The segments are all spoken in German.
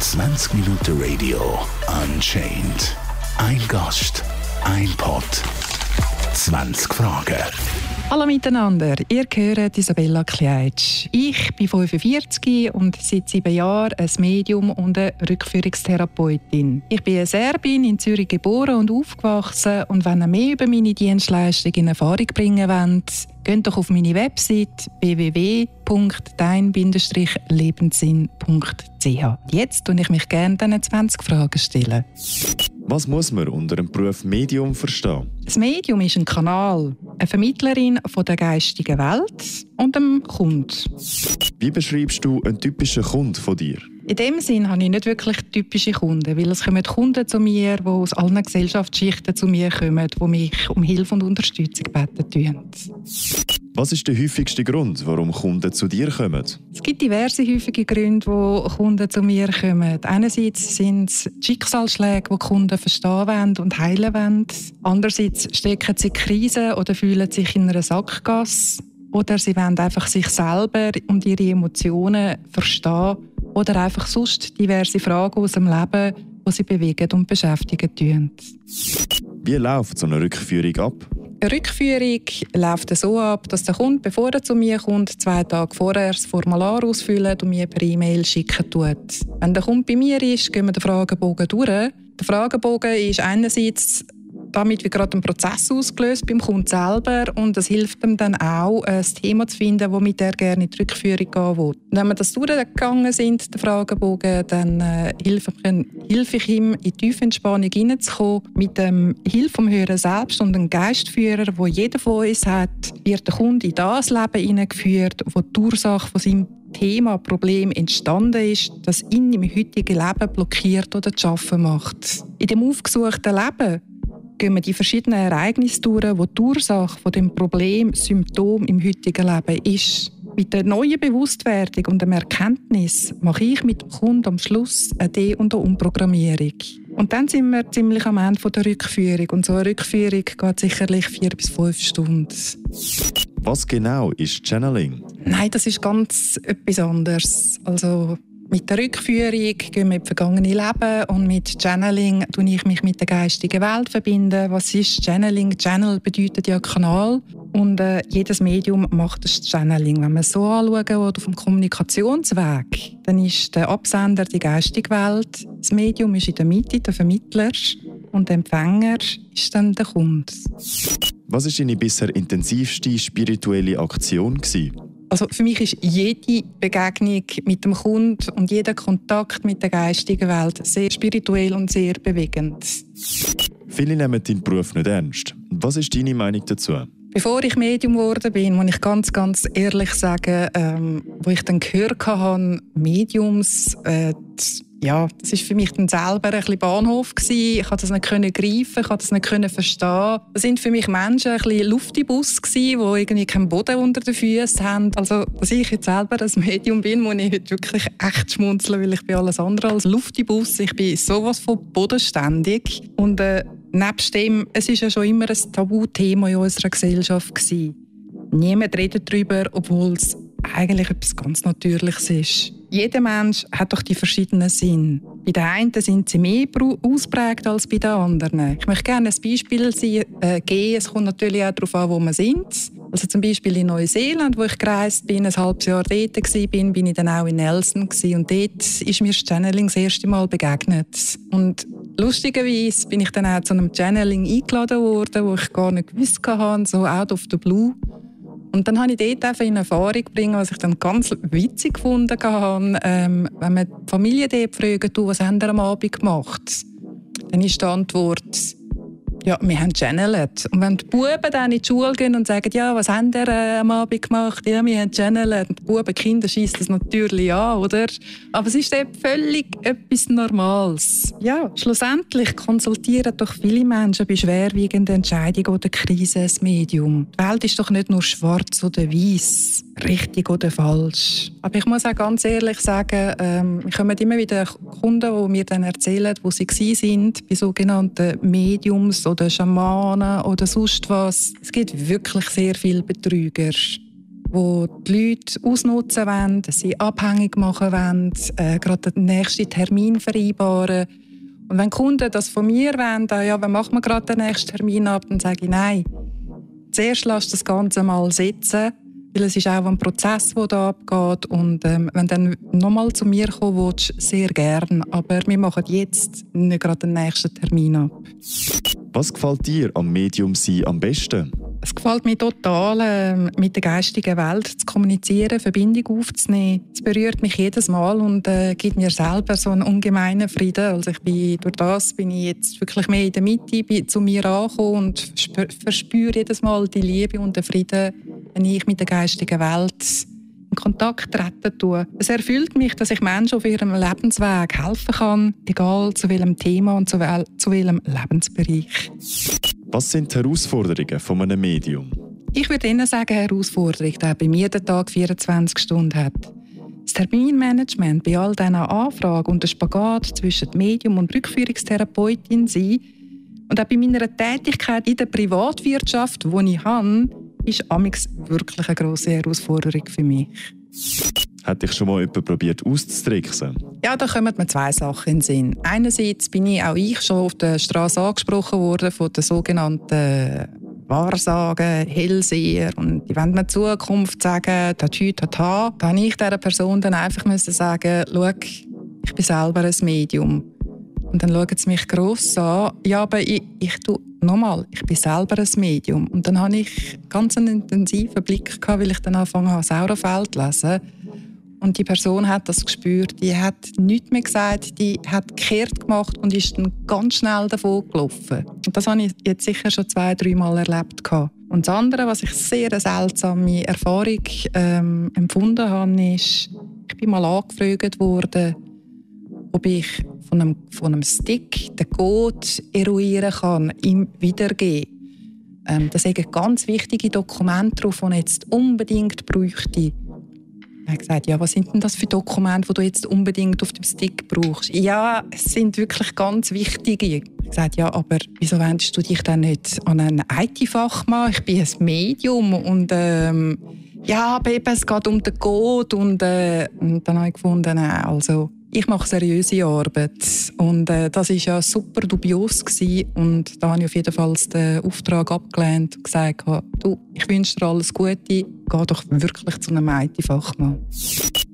20 Minuten Radio Unchained. Ein Gast, ein Pod, 20 Fragen. Hallo miteinander, ihr hört Isabella Kleitsch. Ich bin 45 und seit sieben Jahren ein Medium und eine Rückführungstherapeutin. Ich bin eine Serbin, in Zürich geboren und aufgewachsen und wenn ihr mehr über meine Dienstleistung in Erfahrung bringen wollt, geht doch auf meine Website www.dein-lebenssinn.ch. Jetzt stelle ich mich gerne diesen 20 Fragen stellen. Was muss man unter dem Beruf Medium verstehen? Das Medium ist ein Kanal, eine Vermittlerin von der geistigen Welt und dem Kunden. Wie beschreibst du einen typischen Kunden von dir? In dem Sinn habe ich nicht wirklich typische Kunden, weil es kommen Kunden zu mir, die aus allen Gesellschaftsschichten zu mir kommen, die mich um Hilfe und Unterstützung beten. Was ist der häufigste Grund, warum Kunden zu dir kommen? Es gibt diverse häufige Gründe, wo Kunden zu mir kommen. Einerseits sind es Schicksalsschläge, die Kunden verstehen wollen und heilen wollen. Andererseits stecken sie in Krisen oder fühlen sich in einer Sackgasse. Oder sie wollen einfach sich selber und ihre Emotionen verstehen oder einfach sonst diverse Fragen aus dem Leben, die sie bewegen und beschäftigen tun. Wie läuft so eine Rückführung ab? Eine Rückführung läuft so ab, dass der Kunde, bevor er zu mir kommt, zwei Tage vorher das Formular ausfüllt und mir per E-Mail schicken tut. Wenn der Kunde bei mir ist, gehen wir den Fragebogen durch. Der Fragebogen ist einerseits damit wird gerade ein Prozess ausgelöst beim Kunden selber und es hilft ihm dann auch, ein Thema zu finden, womit er gerne in die Rückführung gehen will. wenn wir das durchgegangen sind, der Fragebogen, dann äh, hilfe, ich, hilfe ich ihm, in die Tiefenentspannung hineinzukommen. Mit dem Hilfe vom Hören selbst und einem Geistführer, wo jeder von uns hat, wird der Kunde in das Leben hineingeführt, wo die Ursache von seinem Thema, Problem entstanden ist, das ihn im heutigen Leben blockiert oder zu schaffen macht. In dem aufgesuchten Leben gehen wir die verschiedenen Ereignisse durch, wo die Ursache von dem Problem, Symptom im heutigen Leben ist. Mit der neuen Bewusstwerdung und dem Erkenntnis mache ich mit dem Kunden am Schluss eine De- und eine Umprogrammierung. Und dann sind wir ziemlich am Ende der Rückführung. Und so eine Rückführung geht sicherlich vier bis fünf Stunden. Was genau ist Channeling? Nein, das ist ganz etwas anderes. Also mit der Rückführung gehen wir in vergangene Leben und mit Channeling tue ich mich mit der geistigen Welt verbinden. Was ist Channeling? Channel bedeutet ja Kanal und äh, jedes Medium macht das Channeling. Wenn wir so anschauen auf dem Kommunikationsweg, dann ist der Absender die geistige Welt, das Medium ist in der Mitte der Vermittler und der Empfänger ist dann der Kunde. Was war deine bisher intensivste spirituelle Aktion? Gewesen? Also für mich ist jede Begegnung mit dem Kunden und jeder Kontakt mit der geistigen Welt sehr spirituell und sehr bewegend. Viele nehmen deinen Beruf nicht ernst. Was ist deine Meinung dazu? Bevor ich Medium geworden bin, muss ich ganz, ganz ehrlich sagen, ähm, wo ich dann gehört habe, Mediums, äh, ja, das ist für mich dann selber ein bisschen Bahnhof gewesen. Ich konnte das nicht können greifen, ich konnte das nicht können verstehen. Das sind für mich Menschen ein bisschen Luftibus gewesen, die irgendwie keinen Boden unter den Füßen haben. Also, dass ich jetzt selber ein Medium bin, muss ich heute wirklich echt schmunzeln, weil ich bin alles andere als Luftibus. Ich bin sowas von bodenständig und äh, nebst dem, es ist ja schon immer ein Tabuthema in unserer Gesellschaft gewesen. Niemand redet darüber, obwohl es eigentlich etwas ganz Natürliches ist. Jeder Mensch hat doch die verschiedenen Sinne. Bei den einen sind sie mehr ausprägt als bei den anderen. Ich möchte gerne ein Beispiel äh, geben. Es kommt natürlich auch darauf an, wo wir sind. Also zum Beispiel in Neuseeland, wo ich gereist bin, ein halbes Jahr dort war, bin, bin ich dann auch in Nelson und dort ist mir das Channeling das erste Mal begegnet. Und lustigerweise bin ich dann auch zu einem Channeling eingeladen worden, wo ich gar nicht gewusst hatte, so out of the blue. Und dann habe ich dort einfach in Erfahrung bringen, was ich dann ganz witzig gefunden habe, ähm, wenn man die Familie dort fragt, du, was haben ihr am Abend gemacht? Dann ist die Antwort, ja, wir haben channelt. Und wenn die Buben dann in die Schule gehen und sagen, ja, was haben ihr äh, am Abend gemacht? Ja, wir haben channelt. Und die Buben, Kinder schießen das natürlich an, oder? Aber es ist eben völlig etwas Normales. Ja, schlussendlich konsultieren doch viele Menschen bei schwerwiegenden Entscheidungen oder Krisen ein Medium. Die Welt ist doch nicht nur schwarz oder weiß, richtig oder falsch. Aber ich muss auch ganz ehrlich sagen, ähm, wir kommen immer wieder Kunden, die mir dann erzählen, wo sie waren bei sogenannten Mediums oder Schamanen oder sonst was. Es gibt wirklich sehr viele Betrüger. wo die Leute ausnutzen wollen, sie abhängig machen wollen, äh, gerade den nächsten Termin vereinbaren. Und wenn Kunden das von mir wollen, dann, ja, wann machen wir gerade den nächsten Termin ab, dann sage ich nein. Zuerst lass das Ganze mal sitzen, weil es ist auch ein Prozess, der da abgeht. Und ähm, wenn du dann nochmal zu mir kommen willst, sehr gern. Aber wir machen jetzt nicht gerade den nächsten Termin ab. Was gefällt dir am Medium sein am besten? Es gefällt mir total, ähm, mit der geistigen Welt zu kommunizieren, Verbindung aufzunehmen. Es berührt mich jedes Mal und äh, gibt mir selber so einen ungemeinen Frieden. Also ich bin, durch das bin ich jetzt wirklich mehr in der Mitte bin zu mir angekommen und verspüre jedes Mal die Liebe und den Frieden, wenn ich mit der geistigen Welt Kontakt treten tue. Es erfüllt mich, dass ich Menschen auf ihrem Lebensweg helfen kann, egal zu welchem Thema und zu, wel zu welchem Lebensbereich. Was sind die Herausforderungen von einem Medium? Ich würde Ihnen sagen, Herausforderung, die bei mir den Tag 24 Stunden hat. Das Terminmanagement bei all diesen Anfragen und der Spagat zwischen Medium und Rückführungstherapeutin sein und auch bei meiner Tätigkeit in der Privatwirtschaft, die ich habe, ist amix wirklich eine grosse Herausforderung für mich. Hat dich schon mal jemand probiert auszutricksen? Ja, da kommen mir zwei Sachen in den Sinn. Einerseits bin ich auch ich schon auf der Straße angesprochen worden von den sogenannten Wahrsagen, Hellseher und die wollen mir in Zukunft sagen, Tatü, Tata. Da habe ich dieser Person dann einfach müssen sagen, schau, ich bin selber ein Medium. Und dann schauen sie mich gross an. Ja, aber ich, ich tue nochmal, ich bin selber ein Medium. Und dann hatte ich ganz einen intensiven Blick, gehabt, weil ich dann angefangen habe, Saurafeld zu lesen. Und die Person hat das gespürt. Die hat nichts mehr gesagt, die hat gekehrt gemacht und ist dann ganz schnell davon gelaufen. Und das habe ich jetzt sicher schon zwei, drei Mal erlebt. Gehabt. Und das andere, was ich sehr eine seltsame Erfahrung ähm, empfunden habe, ist, ich bin mal angefragt worden, ob ich von einem, von einem Stick den Code eruieren kann, ihm wiedergeben. Ähm, das sind ganz wichtige Dokumente drauf, die ich jetzt unbedingt bräuchte. Er hat gesagt, ja, was sind denn das für Dokumente, die du jetzt unbedingt auf dem Stick brauchst? Ja, es sind wirklich ganz wichtige. Ich habe gesagt, ja, aber wieso wendest du dich dann nicht an einen IT-Fachmann? Ich bin ein Medium und ähm, ja, eben, es geht um den Code und, äh, und dann habe ich gefunden, also ich mache seriöse Arbeit und äh, das ist ja super dubios gewesen. und da habe ich auf jeden Fall den Auftrag abgelehnt und gesagt, du, ich wünsche dir alles Gute, geh doch wirklich zu einem IT-Fachmann.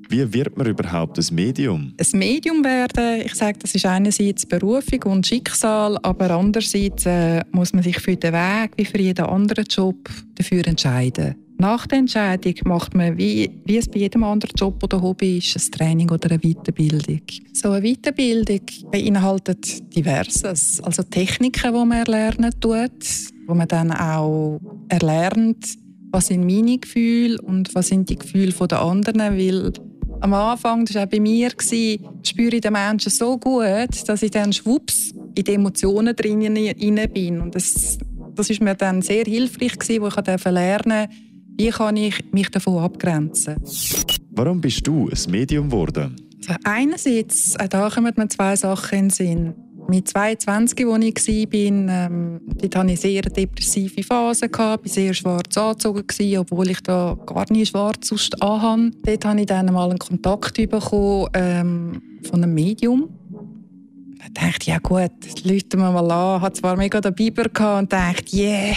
Wie wird man überhaupt ein Medium? Ein Medium werden, ich sage, das ist einerseits Berufung und Schicksal, aber andererseits äh, muss man sich für den Weg wie für jeden anderen Job dafür entscheiden. Nach der Entscheidung macht man, wie, wie es bei jedem anderen Job oder Hobby ist, ein Training oder eine Weiterbildung. So eine Weiterbildung beinhaltet Diverses, also Techniken, die man erlernen tut, wo man dann auch erlernt, was sind meine Gefühle und was sind die Gefühle der anderen, weil am Anfang, das war auch bei mir, spüre ich den Menschen so gut, dass ich dann schwupps in die Emotionen drin bin. Und das, das ist mir dann sehr hilfreich gewesen, wo ich lernen durfte, wie kann ich mich davon abgrenzen? Warum bist du ein Medium geworden? Also einerseits, äh, da kommen mir zwei Sachen in den Sinn. Mit 22, als ich war, ähm, dort hatte ich eine sehr depressive Phase. Ich war sehr schwarz angezogen, obwohl ich da gar nicht schwarz sonst anhabe. Dort habe ich dann mal einen Kontakt bekommen ähm, von einem Medium. Da dachte ich, ja gut, Leute wir mal an. Ich hatte zwar mega den Biber und dachte, yeah,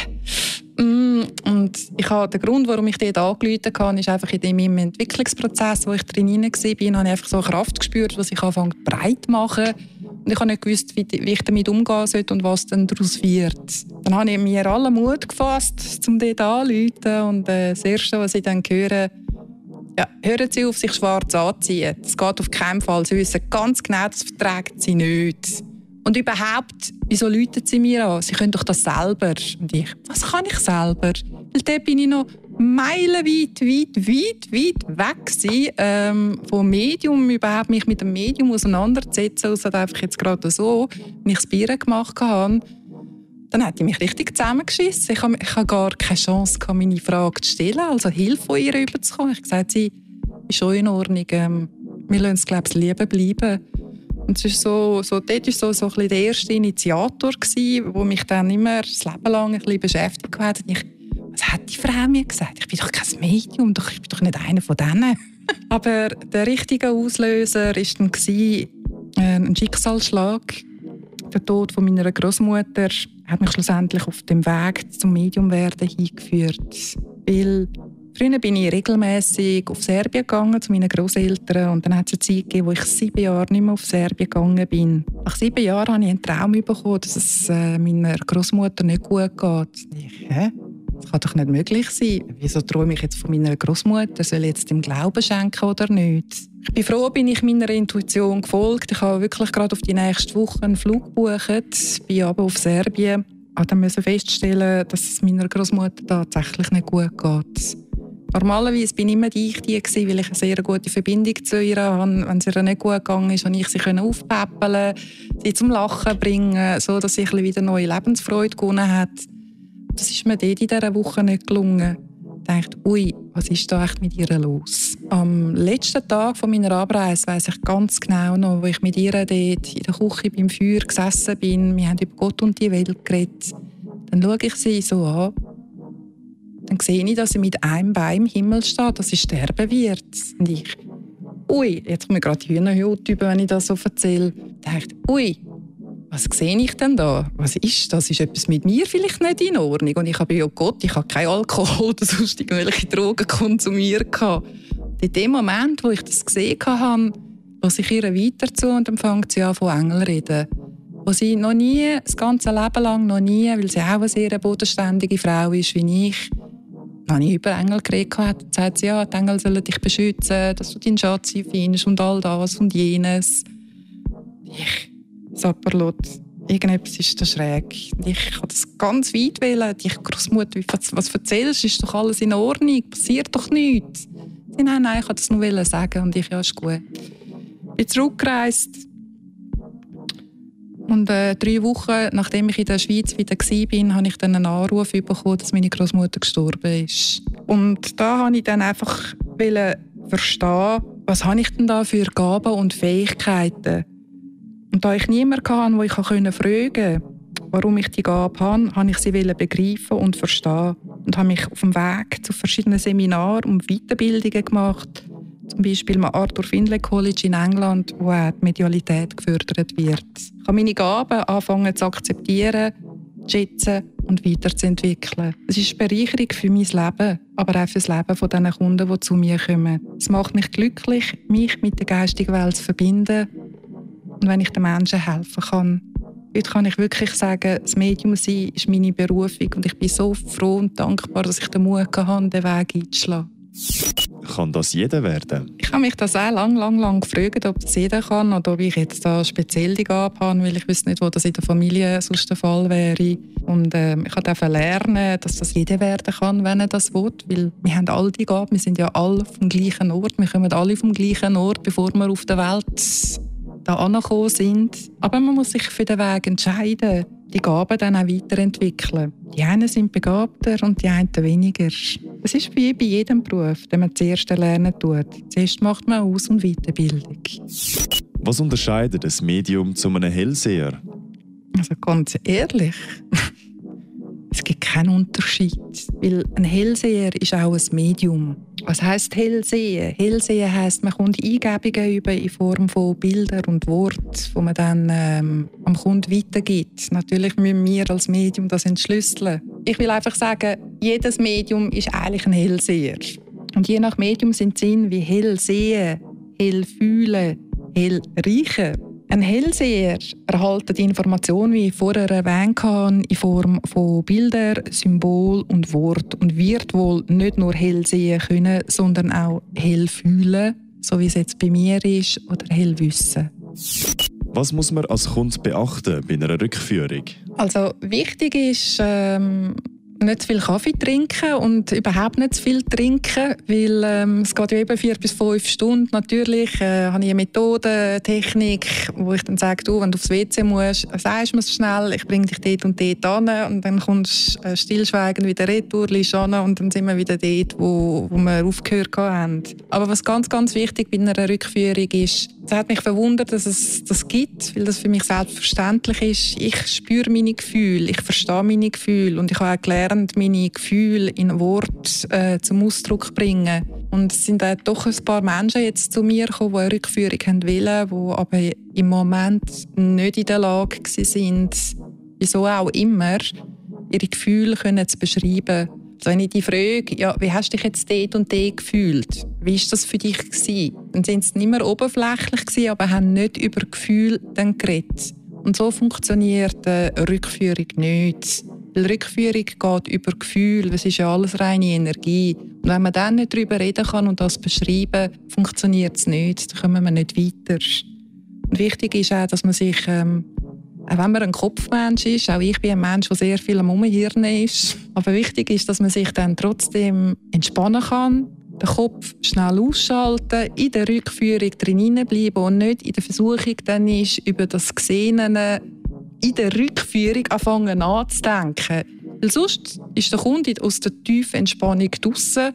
und ich habe, der Grund, warum ich dort angerufen habe, ist einfach in meinem Entwicklungsprozess, wo ich drin war, habe ich einfach so Kraft gespürt, was ich anfange breit zu machen. Und ich habe nicht gewusst, wie, ich damit umgehen soll und was dann daraus wird. Dann habe ich mir alle Mut gefasst, um dort anzurufen. Und äh, das Erste, was ich dann höre, ja, hören Sie auf, sich schwarz anzuziehen. Das geht auf keinen Fall. Sie wissen ganz genau, das verträgt Sie nicht. Und überhaupt, wieso läuten sie mir an? Sie können doch das selber. Und ich, was kann ich selber? Weil dort bin ich noch meilenweit, weit, weit, weit weg gewesen, ähm, vom Medium, überhaupt mich mit dem Medium auseinanderzusetzen, außer einfach jetzt gerade so, wenn ich das Bier gemacht habe. Dann hat sie mich richtig zusammengeschissen. Ich habe, ich gar keine Chance, meine Frage zu stellen, also Hilfe von ihr überzukommen. Ich habe gesagt, sie ist schon in Ordnung. Ähm, wir lassen es, glaube ich, lieben bleiben. Und es ist so, so, dort war so, so der erste Initiator, der mich dann immer das Leben lang ein bisschen beschäftigt hat. Ich, was hat die Frau mir gesagt? Ich bin doch kein Medium, ich bin doch nicht einer von denen. Aber der richtige Auslöser war dann äh, ein Schicksalsschlag. Der Tod von meiner Großmutter hat mich schlussendlich auf dem Weg zum Mediumwerden hingeführt. Weil früher bin ich regelmäßig auf Serbien gegangen zu meinen Großeltern und dann hat es eine Zeit gegeben, wo ich sieben Jahre nicht mehr auf Serbien gegangen bin. Nach sieben Jahren habe ich einen Traum bekommen, dass es äh, meiner Großmutter nicht gut geht. Ich, hä? Das kann doch nicht möglich sein. Wieso träume ich jetzt von meiner Großmutter? Soll ich jetzt dem Glauben schenken oder nicht? Ich bin froh, bin ich meiner Intuition gefolgt. Ich habe wirklich gerade auf die nächste Woche einen Flug gebucht, bin aber auf Serbien. Ich dann musste feststellen, dass es meiner Großmutter tatsächlich nicht gut geht. Normalerweise bin ich immer die ich die gewesen, weil ich eine sehr gute Verbindung zu ihr habe. Wenn es ihr nicht gut gegangen ist, konnte ich sie aufpäppeln, sie zum Lachen bringen, so dass sie wieder neue Lebensfreude gewonnen hat. Das ist mir dort in dieser Woche nicht gelungen. Ich dachte, ui, was ist da echt mit ihr los? Am letzten Tag meiner Abreise weiß ich ganz genau noch, wo ich mit ihr dort in der Küche beim Feuer gesessen bin. Wir haben über Gott und die Welt geredet. Dann schaue ich sie so an. Dann sehe ich, dass sie mit einem Bein im Himmel steht, dass sie sterben wird. Und ich, ui, jetzt kommt mir gerade die Hühnerhaut über, wenn ich das so erzähle. Ich dachte, ui, was sehe ich denn da? Was ist das? Ist etwas mit mir vielleicht nicht in Ordnung? Und ich habe, ja Gott, ich habe keinen Alkohol oder sonst irgendwelche Drogen konsumiert. In dem Moment, wo ich das gesehen habe, was ich ihr weiter zu und dann sie an von Engeln reden. Wo sie noch nie, das ganze Leben lang noch nie, weil sie auch eine sehr bodenständige Frau ist wie ich, noch nie über Engel geredet. Dann sagt sie, ja, die Engel sollen dich beschützen, dass du deinen Schatz findest und all das und jenes. Ich Sapperlot. Irgendetwas ist da schräg. Ich habe das ganz weit wählen. Die Großmutter, was erzählst, ist doch alles in Ordnung, passiert doch nichts. Sie, nein, nein, ich wollte das nur sagen und ich, ja, ist gut. Ich bin zurückgereist. Und äh, drei Wochen, nachdem ich in der Schweiz wieder war, habe ich dann einen Anruf bekommen, dass meine Großmutter gestorben ist. Und da habe ich dann einfach verstehen, was habe ich denn da für Gaben und Fähigkeiten? Und da ich niemanden hatte, wo ich fragen konnte, warum ich die Gabe habe, habe ich sie begreifen und verstehen. Und habe mich auf dem Weg zu verschiedenen Seminaren und Weiterbildungen gemacht, zum Beispiel am Arthur Findlay College in England, wo auch die Medialität gefördert wird. Ich habe meine Gaben anfangen zu akzeptieren, zu schätzen und weiterzuentwickeln. Es ist eine Bereicherung für mein Leben, aber auch für das Leben der Kunden, die zu mir kommen. Es macht mich glücklich, mich mit der geistigen Welt zu verbinden und wenn ich den Menschen helfen kann. Heute kann ich wirklich sagen, das Medium sein ist meine Berufung und ich bin so froh und dankbar, dass ich den Mut hatte, den Weg einzuschlagen. Kann das jeder werden? Ich habe mich das auch lang, lang, lang gefragt, ob das jeder kann oder ob ich jetzt da speziell die Gabe habe, weil ich wüsste nicht, wo das in der Familie sonst der Fall wäre. Und äh, ich habe lernen, dass das jeder werden kann, wenn er das will, weil wir haben alle die Gabe, wir sind ja alle vom gleichen Ort, wir kommen alle vom gleichen Ort, bevor wir auf der Welt da angekommen sind. Aber man muss sich für den Weg entscheiden, die Gaben dann auch weiterentwickeln. Die einen sind begabter und die anderen weniger. Es ist wie bei jedem Beruf, den man zuerst lernen tut. Zuerst macht man Aus- und Weiterbildung. Was unterscheidet das Medium zu einem Hellseher? Also ganz ehrlich, es gibt keinen Unterschied, weil ein Hellseher ist auch ein Medium. Was heißt Hellsehen? Hellsehen heißt, man kommt Eingebungen über in Form von Bildern und Worten, die man dann ähm, am Kunden weitergibt. Natürlich müssen wir als Medium das entschlüsseln. Ich will einfach sagen, jedes Medium ist eigentlich ein Hellseher. Und je nach Medium sind Sinn wie hell sehen, hell fühlen, hell riechen ein Hellseher erhält die Information, wie ich vorher erwähnt habe, in Form von Bildern, Symbol und Wort und wird wohl nicht nur hell sehen können, sondern auch hell fühlen, so wie es jetzt bei mir ist, oder hell wissen. Was muss man als Kunde beachten bei einer Rückführung? Also wichtig ist, ähm, nicht zu viel Kaffee trinken und überhaupt nicht zu viel trinken, weil ähm, es geht ja eben vier bis fünf Stunden. Natürlich äh, habe ich eine Methode, eine Technik, wo ich dann sage, du, wenn du aufs WC musst, sagst du mir schnell, ich bringe dich dort und dort an und dann kommst äh, stillschweigend wieder retour, an und dann sind wir wieder dort, wo, wo wir aufgehört haben. Aber was ganz, ganz wichtig bei einer Rückführung ist, es hat mich verwundert, dass es das gibt, weil das für mich selbstverständlich ist. Ich spüre meine Gefühle, ich verstehe meine Gefühle und ich habe auch gelernt, gelernt, meine Gefühle in Wort äh, zum Ausdruck bringen. Und es sind auch doch ein paar Menschen jetzt zu mir gekommen, die eine Rückführung haben wollen, die aber im Moment nicht in der Lage sind, wieso auch immer, ihre Gefühle können zu beschreiben. Also wenn ich die frage, ja, wie hast du dich jetzt dort und dort gefühlt? Wie war das für dich? Gewesen? Dann sind sie nicht mehr oberflächlich, gewesen, aber haben nicht über Gefühle geredet. Und so funktioniert eine Rückführung nicht. Weil Rückführung geht über Gefühl, es ist ja alles reine Energie. Und wenn man dann nicht darüber reden kann und das beschreiben, funktioniert es nicht, dann kommen wir nicht weiter. Und wichtig ist auch, dass man sich, ähm, auch wenn man ein Kopfmensch ist, auch ich bin ein Mensch, der sehr viel am Umhirn ist, aber wichtig ist, dass man sich dann trotzdem entspannen kann, den Kopf schnell ausschalten, in der Rückführung drin bleiben und nicht in der Versuchung dann ist, über das Gesehene in der Rückführung anfangen nachzudenken. Weil sonst ist der Kunde aus der tiefen Entspannung draussen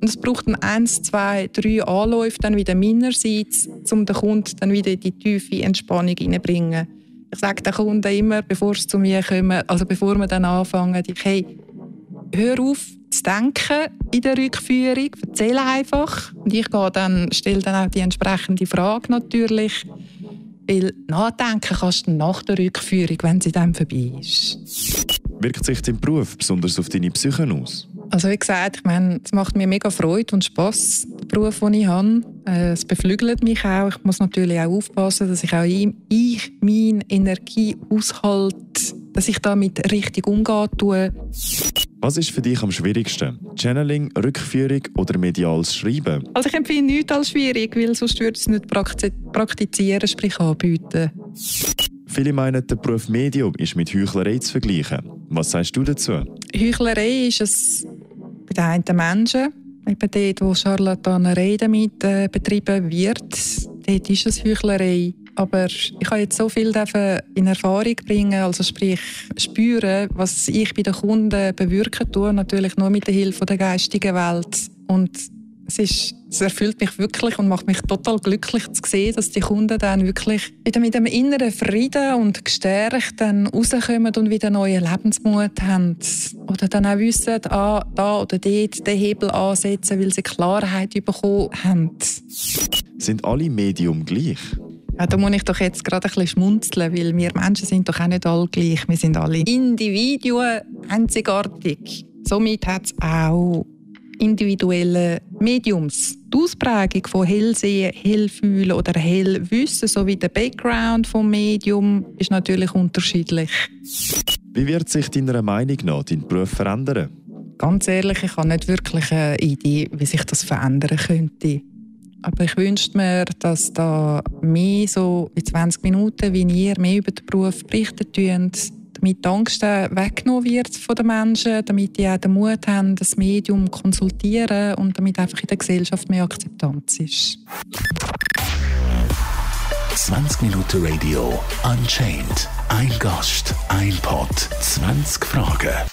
und es braucht dann eins, zwei, drei Anläufe dann wieder meinerseits, um den Kunden dann wieder in die tiefe Entspannung hineinzubringen. Ich sage den Kunden immer, bevor sie zu mir kommen, also bevor wir dann anfangen, ich, hey, hör auf zu denken in der Rückführung, erzähle einfach. Und ich gehe dann, stelle dann auch die entsprechende Frage natürlich. Weil nachdenken kannst du nach der Rückführung, wenn sie dann vorbei ist. Wirkt sich dein Beruf besonders auf deine Psyche aus? Also wie gesagt, ich meine, es macht mir mega Freude und Spass, der Beruf, den ich habe. Äh, es beflügelt mich auch. Ich muss natürlich auch aufpassen, dass ich auch ich meine Energie aushalte, dass ich damit richtig umgehen tue. Was ist für dich am schwierigsten? Channeling, Rückführung oder mediales Schreiben? Also ich empfinde nichts als schwierig, weil sonst würde ich es nicht praktizieren, sprich anbieten. Viele meinen, der Beruf Medium ist mit Heuchlerei zu vergleichen. Was sagst du dazu? Heuchlerei ist es bei den einen Menschen, eben dort, wo Charlatanerei damit äh, betrieben wird, dort ist es Heuchlerei. Aber ich habe jetzt so viel in Erfahrung bringen, also sprich spüren, was ich bei den Kunden bewirken tue, natürlich nur mit der Hilfe der geistigen Welt. Und es, ist, es erfüllt mich wirklich und macht mich total glücklich zu sehen, dass die Kunden dann wirklich wieder mit einem inneren Frieden und gestärkt dann rauskommen und wieder neuen Lebensmut haben. Oder dann auch wissen, ah, da oder dort den Hebel ansetzen, weil sie Klarheit bekommen haben. Sind alle Medium gleich? Ja, da muss ich doch jetzt gerade ein bisschen schmunzeln, weil wir Menschen sind doch auch nicht alle gleich. Wir sind alle Individuen, einzigartig. Somit hat es auch individuelle Mediums. Die Ausprägung von Hellsehen, Hellfühlen oder Hellwissen sowie der Background vom Medium ist natürlich unterschiedlich. Wie wird sich deiner Meinung nach dein Beruf verändern? Ganz ehrlich, ich habe nicht wirklich eine Idee, wie sich das verändern könnte. Aber ich wünschte mir, dass da mehr so in 20 Minuten, wie ihr mehr über den Beruf berichten könnt, damit die Angst weggenommen wird von den Menschen, damit die auch den Mut haben, das Medium zu konsultieren und damit einfach in der Gesellschaft mehr Akzeptanz ist. 20 Minuten Radio Unchained. Ein Gast, ein Pod, 20 Fragen.